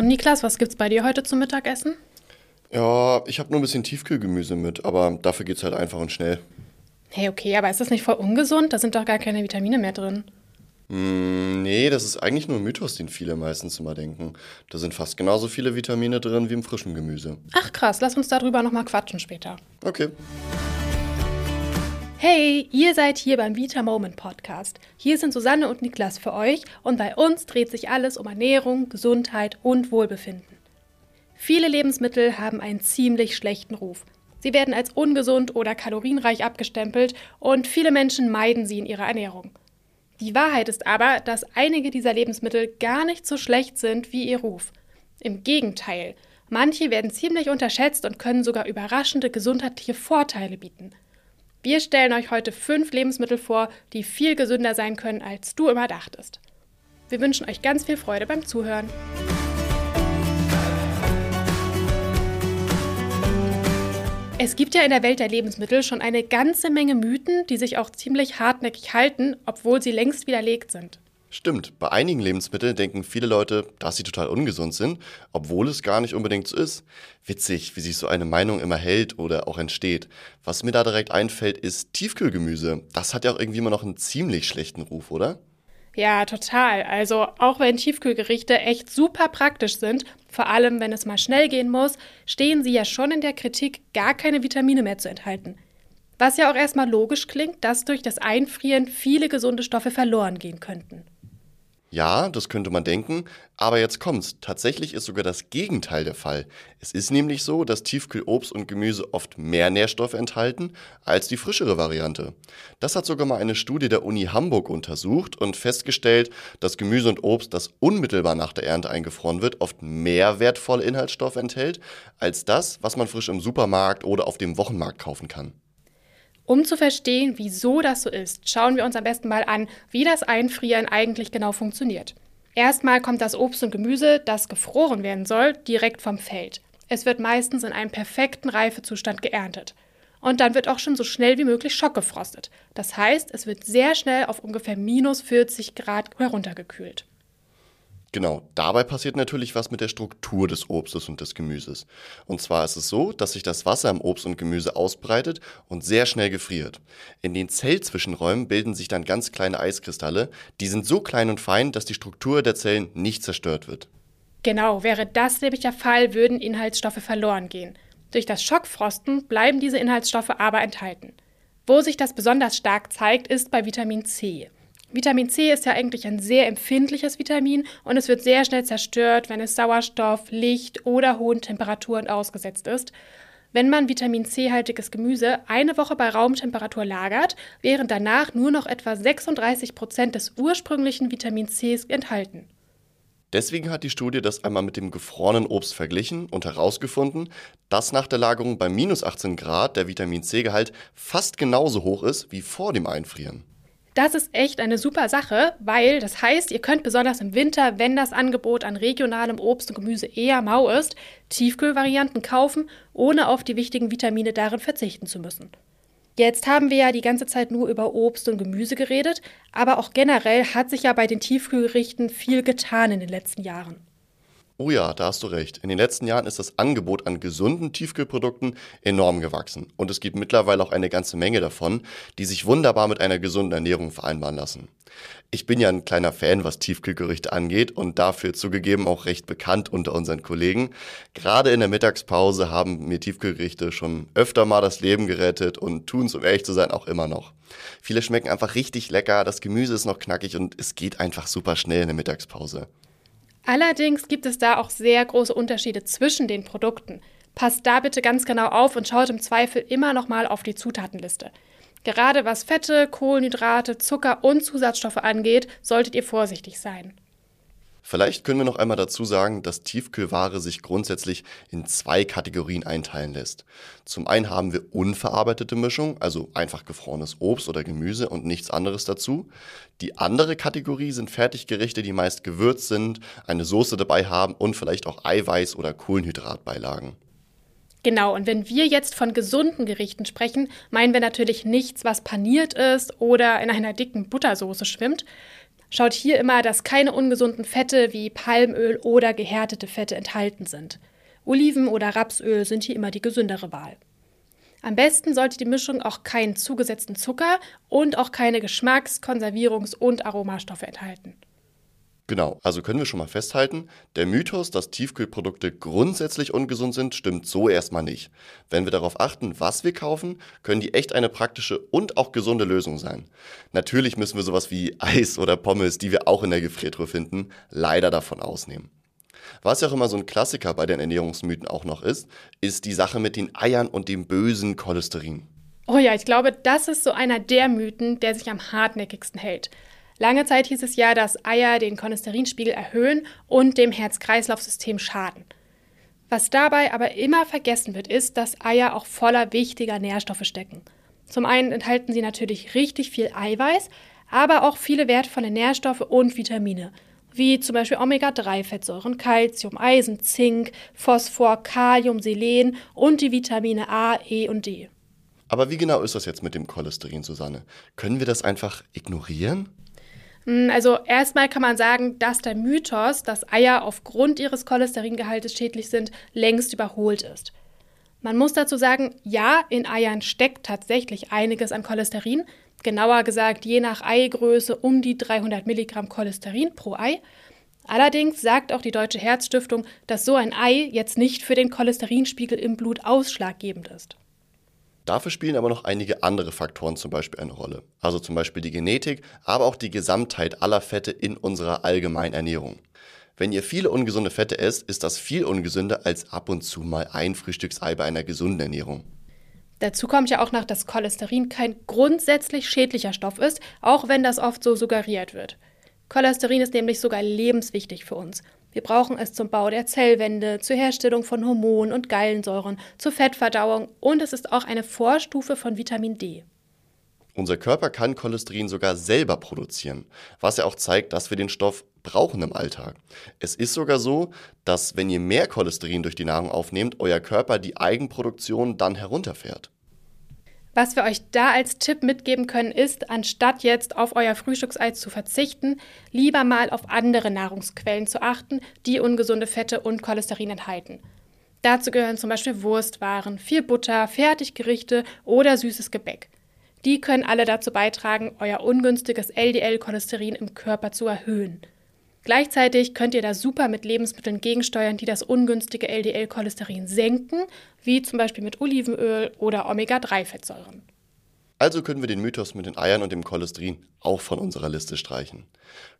Und Niklas, was gibt's bei dir heute zum Mittagessen? Ja, ich habe nur ein bisschen Tiefkühlgemüse mit, aber dafür geht's halt einfach und schnell. Hey, okay, aber ist das nicht voll ungesund? Da sind doch gar keine Vitamine mehr drin. Mm, nee, das ist eigentlich nur ein Mythos, den viele meistens immer denken. Da sind fast genauso viele Vitamine drin wie im frischen Gemüse. Ach krass, lass uns darüber nochmal quatschen später. Okay. Hey, ihr seid hier beim Vita Moment Podcast. Hier sind Susanne und Niklas für euch und bei uns dreht sich alles um Ernährung, Gesundheit und Wohlbefinden. Viele Lebensmittel haben einen ziemlich schlechten Ruf. Sie werden als ungesund oder kalorienreich abgestempelt und viele Menschen meiden sie in ihrer Ernährung. Die Wahrheit ist aber, dass einige dieser Lebensmittel gar nicht so schlecht sind wie ihr Ruf. Im Gegenteil, manche werden ziemlich unterschätzt und können sogar überraschende gesundheitliche Vorteile bieten. Wir stellen euch heute fünf Lebensmittel vor, die viel gesünder sein können, als du immer dachtest. Wir wünschen euch ganz viel Freude beim Zuhören. Es gibt ja in der Welt der Lebensmittel schon eine ganze Menge Mythen, die sich auch ziemlich hartnäckig halten, obwohl sie längst widerlegt sind. Stimmt, bei einigen Lebensmitteln denken viele Leute, dass sie total ungesund sind, obwohl es gar nicht unbedingt so ist. Witzig, wie sich so eine Meinung immer hält oder auch entsteht. Was mir da direkt einfällt, ist Tiefkühlgemüse. Das hat ja auch irgendwie immer noch einen ziemlich schlechten Ruf, oder? Ja, total. Also auch wenn Tiefkühlgerichte echt super praktisch sind, vor allem wenn es mal schnell gehen muss, stehen sie ja schon in der Kritik, gar keine Vitamine mehr zu enthalten. Was ja auch erstmal logisch klingt, dass durch das Einfrieren viele gesunde Stoffe verloren gehen könnten. Ja, das könnte man denken, aber jetzt kommt's. Tatsächlich ist sogar das Gegenteil der Fall. Es ist nämlich so, dass Tiefkühlobst und Gemüse oft mehr Nährstoffe enthalten als die frischere Variante. Das hat sogar mal eine Studie der Uni Hamburg untersucht und festgestellt, dass Gemüse und Obst, das unmittelbar nach der Ernte eingefroren wird, oft mehr wertvolle Inhaltsstoffe enthält als das, was man frisch im Supermarkt oder auf dem Wochenmarkt kaufen kann. Um zu verstehen, wieso das so ist, schauen wir uns am besten mal an, wie das Einfrieren eigentlich genau funktioniert. Erstmal kommt das Obst und Gemüse, das gefroren werden soll, direkt vom Feld. Es wird meistens in einem perfekten Reifezustand geerntet. Und dann wird auch schon so schnell wie möglich schockgefrostet. Das heißt, es wird sehr schnell auf ungefähr minus 40 Grad heruntergekühlt. Genau, dabei passiert natürlich was mit der Struktur des Obstes und des Gemüses. Und zwar ist es so, dass sich das Wasser im Obst und Gemüse ausbreitet und sehr schnell gefriert. In den Zellzwischenräumen bilden sich dann ganz kleine Eiskristalle, die sind so klein und fein, dass die Struktur der Zellen nicht zerstört wird. Genau, wäre das nämlich der Fall, würden Inhaltsstoffe verloren gehen. Durch das Schockfrosten bleiben diese Inhaltsstoffe aber enthalten. Wo sich das besonders stark zeigt, ist bei Vitamin C. Vitamin C ist ja eigentlich ein sehr empfindliches Vitamin und es wird sehr schnell zerstört, wenn es Sauerstoff, Licht oder hohen Temperaturen ausgesetzt ist. Wenn man Vitamin C-haltiges Gemüse eine Woche bei Raumtemperatur lagert, wären danach nur noch etwa 36 Prozent des ursprünglichen Vitamin Cs enthalten. Deswegen hat die Studie das einmal mit dem gefrorenen Obst verglichen und herausgefunden, dass nach der Lagerung bei minus 18 Grad der Vitamin C-Gehalt fast genauso hoch ist wie vor dem Einfrieren. Das ist echt eine super Sache, weil das heißt, ihr könnt besonders im Winter, wenn das Angebot an regionalem Obst und Gemüse eher mau ist, Tiefkühlvarianten kaufen, ohne auf die wichtigen Vitamine darin verzichten zu müssen. Jetzt haben wir ja die ganze Zeit nur über Obst und Gemüse geredet, aber auch generell hat sich ja bei den Tiefkühlgerichten viel getan in den letzten Jahren. Oh ja, da hast du recht. In den letzten Jahren ist das Angebot an gesunden Tiefkühlprodukten enorm gewachsen. Und es gibt mittlerweile auch eine ganze Menge davon, die sich wunderbar mit einer gesunden Ernährung vereinbaren lassen. Ich bin ja ein kleiner Fan, was Tiefkühlgerichte angeht und dafür zugegeben auch recht bekannt unter unseren Kollegen. Gerade in der Mittagspause haben mir Tiefkühlgerichte schon öfter mal das Leben gerettet und tun es, um ehrlich zu sein, auch immer noch. Viele schmecken einfach richtig lecker, das Gemüse ist noch knackig und es geht einfach super schnell in der Mittagspause. Allerdings gibt es da auch sehr große Unterschiede zwischen den Produkten. Passt da bitte ganz genau auf und schaut im Zweifel immer noch mal auf die Zutatenliste. Gerade was Fette, Kohlenhydrate, Zucker und Zusatzstoffe angeht, solltet ihr vorsichtig sein. Vielleicht können wir noch einmal dazu sagen, dass Tiefkühlware sich grundsätzlich in zwei Kategorien einteilen lässt. Zum einen haben wir unverarbeitete Mischung, also einfach gefrorenes Obst oder Gemüse und nichts anderes dazu. Die andere Kategorie sind Fertiggerichte, die meist gewürzt sind, eine Soße dabei haben und vielleicht auch Eiweiß- oder Kohlenhydratbeilagen. Genau, und wenn wir jetzt von gesunden Gerichten sprechen, meinen wir natürlich nichts, was paniert ist oder in einer dicken Buttersoße schwimmt. Schaut hier immer, dass keine ungesunden Fette wie Palmöl oder gehärtete Fette enthalten sind. Oliven- oder Rapsöl sind hier immer die gesündere Wahl. Am besten sollte die Mischung auch keinen zugesetzten Zucker und auch keine Geschmacks-, Konservierungs- und Aromastoffe enthalten. Genau, also können wir schon mal festhalten, der Mythos, dass Tiefkühlprodukte grundsätzlich ungesund sind, stimmt so erstmal nicht. Wenn wir darauf achten, was wir kaufen, können die echt eine praktische und auch gesunde Lösung sein. Natürlich müssen wir sowas wie Eis oder Pommes, die wir auch in der Gefriertruhe finden, leider davon ausnehmen. Was ja auch immer so ein Klassiker bei den Ernährungsmythen auch noch ist, ist die Sache mit den Eiern und dem bösen Cholesterin. Oh ja, ich glaube, das ist so einer der Mythen, der sich am hartnäckigsten hält. Lange Zeit hieß es ja, dass Eier den Cholesterinspiegel erhöhen und dem Herz-Kreislauf-System schaden. Was dabei aber immer vergessen wird, ist, dass Eier auch voller wichtiger Nährstoffe stecken. Zum einen enthalten sie natürlich richtig viel Eiweiß, aber auch viele wertvolle Nährstoffe und Vitamine, wie zum Beispiel Omega-3-Fettsäuren, Calcium, Eisen, Zink, Phosphor, Kalium, Selen und die Vitamine A, E und D. Aber wie genau ist das jetzt mit dem Cholesterin, Susanne? Können wir das einfach ignorieren? Hm, also erstmal kann man sagen, dass der Mythos, dass Eier aufgrund ihres Cholesteringehaltes schädlich sind, längst überholt ist. Man muss dazu sagen, ja, in Eiern steckt tatsächlich einiges an Cholesterin, genauer gesagt je nach Eigröße um die 300 Milligramm Cholesterin pro Ei. Allerdings sagt auch die Deutsche Herzstiftung, dass so ein Ei jetzt nicht für den Cholesterinspiegel im Blut ausschlaggebend ist. Dafür spielen aber noch einige andere Faktoren zum Beispiel eine Rolle. Also zum Beispiel die Genetik, aber auch die Gesamtheit aller Fette in unserer allgemeinen Ernährung. Wenn ihr viele ungesunde Fette esst, ist das viel ungesünder als ab und zu mal ein Frühstücksei bei einer gesunden Ernährung. Dazu kommt ja auch noch, dass Cholesterin kein grundsätzlich schädlicher Stoff ist, auch wenn das oft so suggeriert wird. Cholesterin ist nämlich sogar lebenswichtig für uns. Wir brauchen es zum Bau der Zellwände, zur Herstellung von Hormonen und Gallensäuren, zur Fettverdauung und es ist auch eine Vorstufe von Vitamin D. Unser Körper kann Cholesterin sogar selber produzieren, was ja auch zeigt, dass wir den Stoff brauchen im Alltag. Es ist sogar so, dass wenn ihr mehr Cholesterin durch die Nahrung aufnehmt, euer Körper die Eigenproduktion dann herunterfährt. Was wir euch da als Tipp mitgeben können, ist, anstatt jetzt auf euer Frühstücksei zu verzichten, lieber mal auf andere Nahrungsquellen zu achten, die ungesunde Fette und Cholesterin enthalten. Dazu gehören zum Beispiel Wurstwaren, viel Butter, Fertiggerichte oder süßes Gebäck. Die können alle dazu beitragen, euer ungünstiges LDL-Cholesterin im Körper zu erhöhen. Gleichzeitig könnt ihr da super mit Lebensmitteln gegensteuern, die das ungünstige LDL-Cholesterin senken, wie zum Beispiel mit Olivenöl oder Omega-3-Fettsäuren. Also können wir den Mythos mit den Eiern und dem Cholesterin auch von unserer Liste streichen.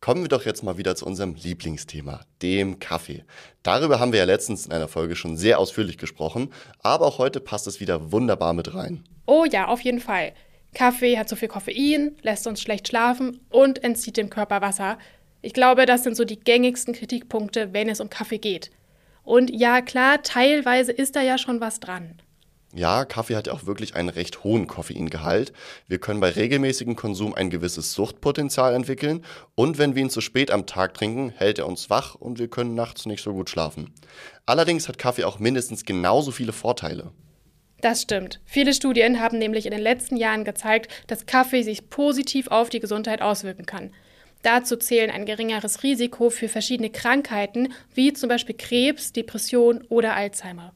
Kommen wir doch jetzt mal wieder zu unserem Lieblingsthema, dem Kaffee. Darüber haben wir ja letztens in einer Folge schon sehr ausführlich gesprochen, aber auch heute passt es wieder wunderbar mit rein. Oh ja, auf jeden Fall. Kaffee hat zu viel Koffein, lässt uns schlecht schlafen und entzieht dem Körper Wasser. Ich glaube, das sind so die gängigsten Kritikpunkte, wenn es um Kaffee geht. Und ja, klar, teilweise ist da ja schon was dran. Ja, Kaffee hat ja auch wirklich einen recht hohen Koffeingehalt. Wir können bei regelmäßigem Konsum ein gewisses Suchtpotenzial entwickeln und wenn wir ihn zu spät am Tag trinken, hält er uns wach und wir können nachts nicht so gut schlafen. Allerdings hat Kaffee auch mindestens genauso viele Vorteile. Das stimmt. Viele Studien haben nämlich in den letzten Jahren gezeigt, dass Kaffee sich positiv auf die Gesundheit auswirken kann. Dazu zählen ein geringeres Risiko für verschiedene Krankheiten, wie zum Beispiel Krebs, Depression oder Alzheimer.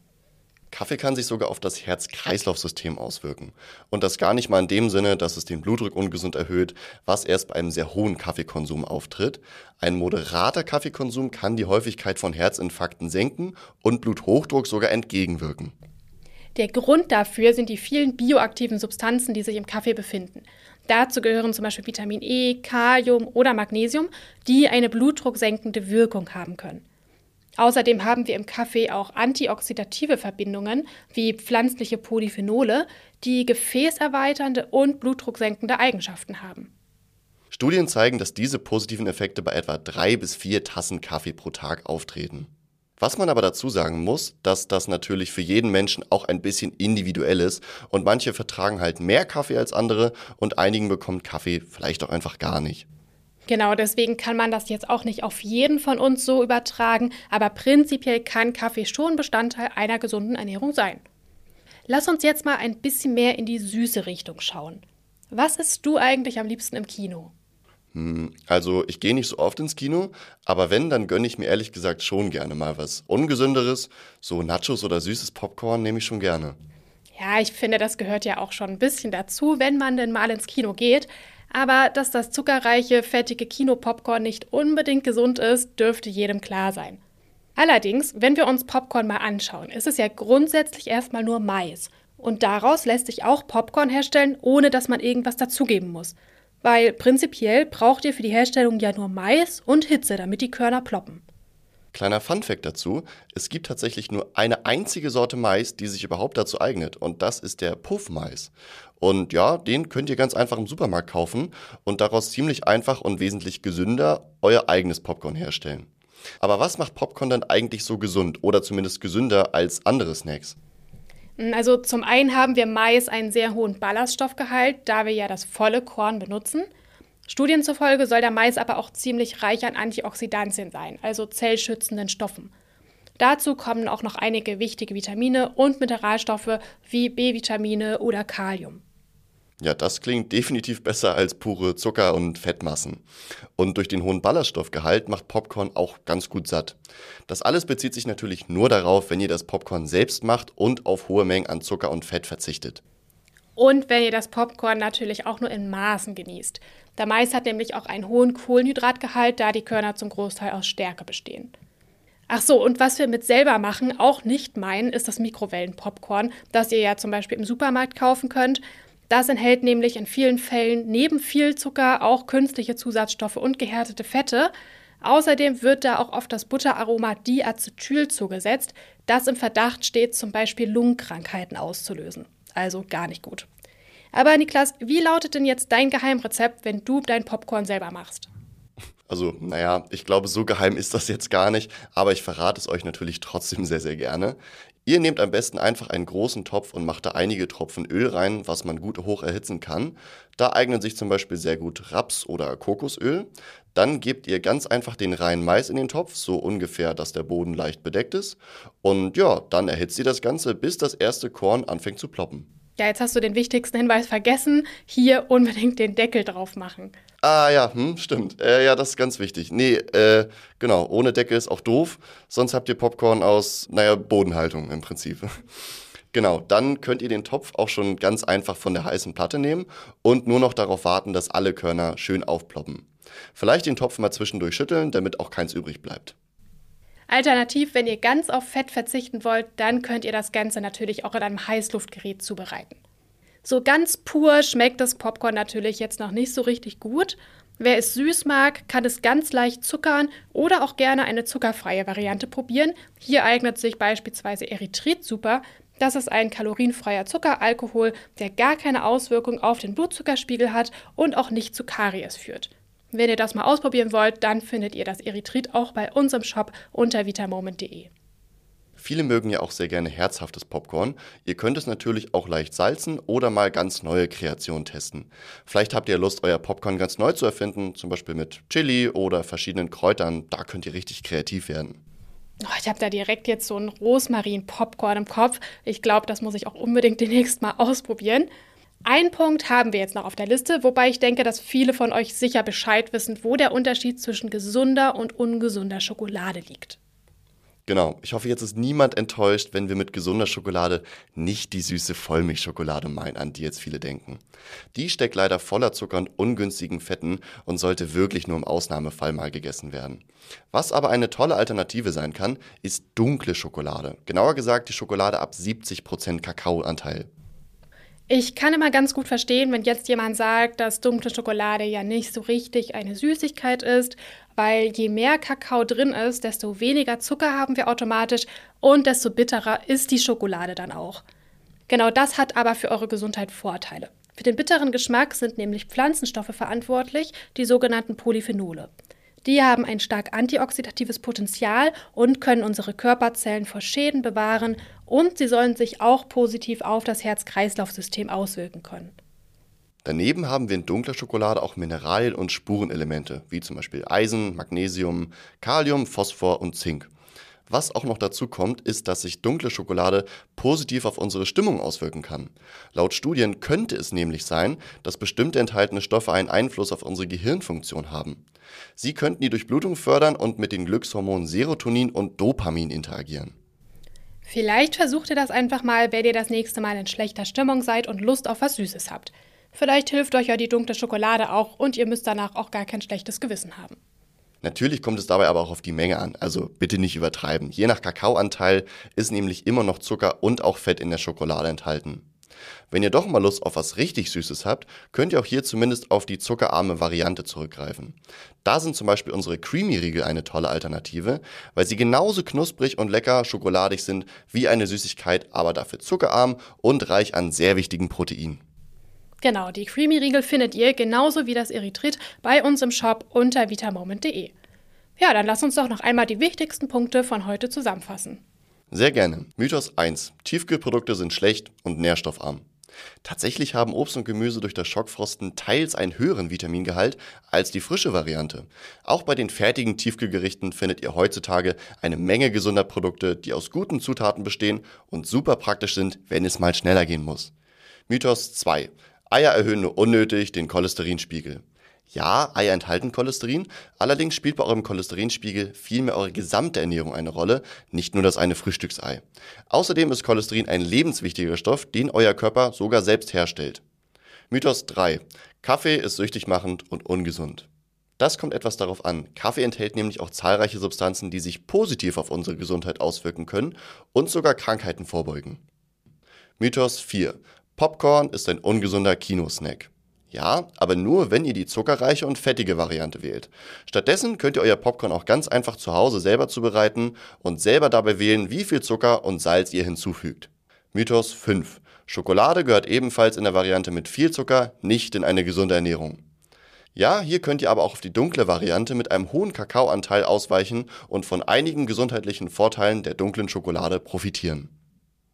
Kaffee kann sich sogar auf das Herz-Kreislauf-System auswirken. Und das gar nicht mal in dem Sinne, dass es den Blutdruck ungesund erhöht, was erst bei einem sehr hohen Kaffeekonsum auftritt. Ein moderater Kaffeekonsum kann die Häufigkeit von Herzinfarkten senken und Bluthochdruck sogar entgegenwirken. Der Grund dafür sind die vielen bioaktiven Substanzen, die sich im Kaffee befinden. Dazu gehören zum Beispiel Vitamin E, Kalium oder Magnesium, die eine blutdrucksenkende Wirkung haben können. Außerdem haben wir im Kaffee auch antioxidative Verbindungen wie pflanzliche Polyphenole, die gefäßerweiternde und blutdrucksenkende Eigenschaften haben. Studien zeigen, dass diese positiven Effekte bei etwa drei bis vier Tassen Kaffee pro Tag auftreten. Was man aber dazu sagen muss, dass das natürlich für jeden Menschen auch ein bisschen individuell ist und manche vertragen halt mehr Kaffee als andere und einigen bekommt Kaffee vielleicht auch einfach gar nicht. Genau, deswegen kann man das jetzt auch nicht auf jeden von uns so übertragen, aber prinzipiell kann Kaffee schon Bestandteil einer gesunden Ernährung sein. Lass uns jetzt mal ein bisschen mehr in die süße Richtung schauen. Was isst du eigentlich am liebsten im Kino? Hm, also ich gehe nicht so oft ins Kino, aber wenn, dann gönne ich mir ehrlich gesagt schon gerne mal was Ungesünderes. So Nachos oder süßes Popcorn nehme ich schon gerne. Ja, ich finde, das gehört ja auch schon ein bisschen dazu, wenn man denn mal ins Kino geht. Aber dass das zuckerreiche, fettige Kinopopcorn nicht unbedingt gesund ist, dürfte jedem klar sein. Allerdings, wenn wir uns Popcorn mal anschauen, ist es ja grundsätzlich erstmal nur Mais. Und daraus lässt sich auch Popcorn herstellen, ohne dass man irgendwas dazugeben muss. Weil prinzipiell braucht ihr für die Herstellung ja nur Mais und Hitze, damit die Körner ploppen. Kleiner Funfact dazu: Es gibt tatsächlich nur eine einzige Sorte Mais, die sich überhaupt dazu eignet, und das ist der Puffmais. Und ja, den könnt ihr ganz einfach im Supermarkt kaufen und daraus ziemlich einfach und wesentlich gesünder euer eigenes Popcorn herstellen. Aber was macht Popcorn dann eigentlich so gesund oder zumindest gesünder als andere Snacks? Also zum einen haben wir Mais einen sehr hohen Ballaststoffgehalt, da wir ja das volle Korn benutzen. Studien zufolge soll der Mais aber auch ziemlich reich an Antioxidantien sein, also zellschützenden Stoffen. Dazu kommen auch noch einige wichtige Vitamine und Mineralstoffe wie B-Vitamine oder Kalium. Ja, das klingt definitiv besser als pure Zucker- und Fettmassen. Und durch den hohen Ballaststoffgehalt macht Popcorn auch ganz gut satt. Das alles bezieht sich natürlich nur darauf, wenn ihr das Popcorn selbst macht und auf hohe Mengen an Zucker und Fett verzichtet. Und wenn ihr das Popcorn natürlich auch nur in Maßen genießt. Der Mais hat nämlich auch einen hohen Kohlenhydratgehalt, da die Körner zum Großteil aus Stärke bestehen. Ach so, und was wir mit selber machen, auch nicht meinen, ist das Mikrowellenpopcorn, das ihr ja zum Beispiel im Supermarkt kaufen könnt. Das enthält nämlich in vielen Fällen neben viel Zucker auch künstliche Zusatzstoffe und gehärtete Fette. Außerdem wird da auch oft das Butteraroma Diacetyl zugesetzt, das im Verdacht steht, zum Beispiel Lungenkrankheiten auszulösen. Also gar nicht gut. Aber Niklas, wie lautet denn jetzt dein Geheimrezept, wenn du dein Popcorn selber machst? Also, naja, ich glaube, so geheim ist das jetzt gar nicht, aber ich verrate es euch natürlich trotzdem sehr, sehr gerne. Ihr nehmt am besten einfach einen großen Topf und macht da einige Tropfen Öl rein, was man gut hoch erhitzen kann. Da eignen sich zum Beispiel sehr gut Raps- oder Kokosöl. Dann gebt ihr ganz einfach den reinen Mais in den Topf, so ungefähr, dass der Boden leicht bedeckt ist. Und ja, dann erhitzt ihr das Ganze, bis das erste Korn anfängt zu ploppen. Ja, jetzt hast du den wichtigsten Hinweis vergessen. Hier unbedingt den Deckel drauf machen. Ah ja, hm, stimmt. Äh, ja, das ist ganz wichtig. Nee, äh, genau, ohne Deckel ist auch doof. Sonst habt ihr Popcorn aus, naja, Bodenhaltung im Prinzip. Genau, dann könnt ihr den Topf auch schon ganz einfach von der heißen Platte nehmen und nur noch darauf warten, dass alle Körner schön aufploppen. Vielleicht den Topf mal zwischendurch schütteln, damit auch keins übrig bleibt. Alternativ, wenn ihr ganz auf Fett verzichten wollt, dann könnt ihr das Ganze natürlich auch in einem Heißluftgerät zubereiten. So ganz pur schmeckt das Popcorn natürlich jetzt noch nicht so richtig gut. Wer es süß mag, kann es ganz leicht zuckern oder auch gerne eine zuckerfreie Variante probieren. Hier eignet sich beispielsweise Erythrit super. Das ist ein kalorienfreier Zuckeralkohol, der gar keine Auswirkung auf den Blutzuckerspiegel hat und auch nicht zu Karies führt. Wenn ihr das mal ausprobieren wollt, dann findet ihr das Erythrit auch bei unserem Shop unter vitamoment.de. Viele mögen ja auch sehr gerne herzhaftes Popcorn. Ihr könnt es natürlich auch leicht salzen oder mal ganz neue Kreationen testen. Vielleicht habt ihr Lust, euer Popcorn ganz neu zu erfinden, zum Beispiel mit Chili oder verschiedenen Kräutern. Da könnt ihr richtig kreativ werden. Oh, ich habe da direkt jetzt so ein Rosmarin-Popcorn im Kopf. Ich glaube, das muss ich auch unbedingt demnächst mal ausprobieren. Ein Punkt haben wir jetzt noch auf der Liste, wobei ich denke, dass viele von euch sicher Bescheid wissen, wo der Unterschied zwischen gesunder und ungesunder Schokolade liegt. Genau, ich hoffe, jetzt ist niemand enttäuscht, wenn wir mit gesunder Schokolade nicht die süße Vollmilchschokolade meinen, an die jetzt viele denken. Die steckt leider voller Zucker und ungünstigen Fetten und sollte wirklich nur im Ausnahmefall mal gegessen werden. Was aber eine tolle Alternative sein kann, ist dunkle Schokolade. Genauer gesagt die Schokolade ab 70% Kakaoanteil. Ich kann immer ganz gut verstehen, wenn jetzt jemand sagt, dass dunkle Schokolade ja nicht so richtig eine Süßigkeit ist, weil je mehr Kakao drin ist, desto weniger Zucker haben wir automatisch und desto bitterer ist die Schokolade dann auch. Genau das hat aber für eure Gesundheit Vorteile. Für den bitteren Geschmack sind nämlich Pflanzenstoffe verantwortlich, die sogenannten Polyphenole. Die haben ein stark antioxidatives Potenzial und können unsere Körperzellen vor Schäden bewahren und sie sollen sich auch positiv auf das Herz-Kreislauf-System auswirken können. Daneben haben wir in dunkler Schokolade auch Mineralien und Spurenelemente, wie zum Beispiel Eisen, Magnesium, Kalium, Phosphor und Zink. Was auch noch dazu kommt, ist, dass sich dunkle Schokolade positiv auf unsere Stimmung auswirken kann. Laut Studien könnte es nämlich sein, dass bestimmte enthaltene Stoffe einen Einfluss auf unsere Gehirnfunktion haben. Sie könnten die Durchblutung fördern und mit den Glückshormonen Serotonin und Dopamin interagieren. Vielleicht versucht ihr das einfach mal, wenn ihr das nächste Mal in schlechter Stimmung seid und Lust auf was Süßes habt. Vielleicht hilft euch ja die dunkle Schokolade auch und ihr müsst danach auch gar kein schlechtes Gewissen haben. Natürlich kommt es dabei aber auch auf die Menge an, also bitte nicht übertreiben. Je nach Kakaoanteil ist nämlich immer noch Zucker und auch Fett in der Schokolade enthalten. Wenn ihr doch mal Lust auf was richtig Süßes habt, könnt ihr auch hier zumindest auf die zuckerarme Variante zurückgreifen. Da sind zum Beispiel unsere Creamy-Riegel eine tolle Alternative, weil sie genauso knusprig und lecker schokoladig sind wie eine Süßigkeit, aber dafür zuckerarm und reich an sehr wichtigen Proteinen. Genau, die Creamy-Riegel findet ihr genauso wie das Erythrit bei uns im Shop unter vitamoment.de. Ja, dann lass uns doch noch einmal die wichtigsten Punkte von heute zusammenfassen. Sehr gerne. Mythos 1. Tiefkühlprodukte sind schlecht und nährstoffarm. Tatsächlich haben Obst und Gemüse durch das Schockfrosten teils einen höheren Vitamingehalt als die frische Variante. Auch bei den fertigen Tiefkühlgerichten findet ihr heutzutage eine Menge gesunder Produkte, die aus guten Zutaten bestehen und super praktisch sind, wenn es mal schneller gehen muss. Mythos 2. Eier erhöhen nur unnötig den Cholesterinspiegel. Ja, Eier enthalten Cholesterin, allerdings spielt bei eurem Cholesterinspiegel vielmehr eure gesamte Ernährung eine Rolle, nicht nur das eine Frühstücksei. Außerdem ist Cholesterin ein lebenswichtiger Stoff, den euer Körper sogar selbst herstellt. Mythos 3. Kaffee ist süchtig machend und ungesund. Das kommt etwas darauf an. Kaffee enthält nämlich auch zahlreiche Substanzen, die sich positiv auf unsere Gesundheit auswirken können und sogar Krankheiten vorbeugen. Mythos 4. Popcorn ist ein ungesunder Kinosnack. Ja, aber nur, wenn ihr die zuckerreiche und fettige Variante wählt. Stattdessen könnt ihr euer Popcorn auch ganz einfach zu Hause selber zubereiten und selber dabei wählen, wie viel Zucker und Salz ihr hinzufügt. Mythos 5. Schokolade gehört ebenfalls in der Variante mit viel Zucker nicht in eine gesunde Ernährung. Ja, hier könnt ihr aber auch auf die dunkle Variante mit einem hohen Kakaoanteil ausweichen und von einigen gesundheitlichen Vorteilen der dunklen Schokolade profitieren.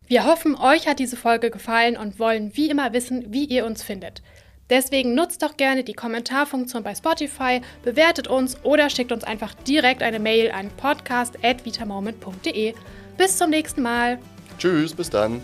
Wir hoffen, euch hat diese Folge gefallen und wollen wie immer wissen, wie ihr uns findet. Deswegen nutzt doch gerne die Kommentarfunktion bei Spotify, bewertet uns oder schickt uns einfach direkt eine Mail an podcast.vitamoment.de. Bis zum nächsten Mal. Tschüss, bis dann.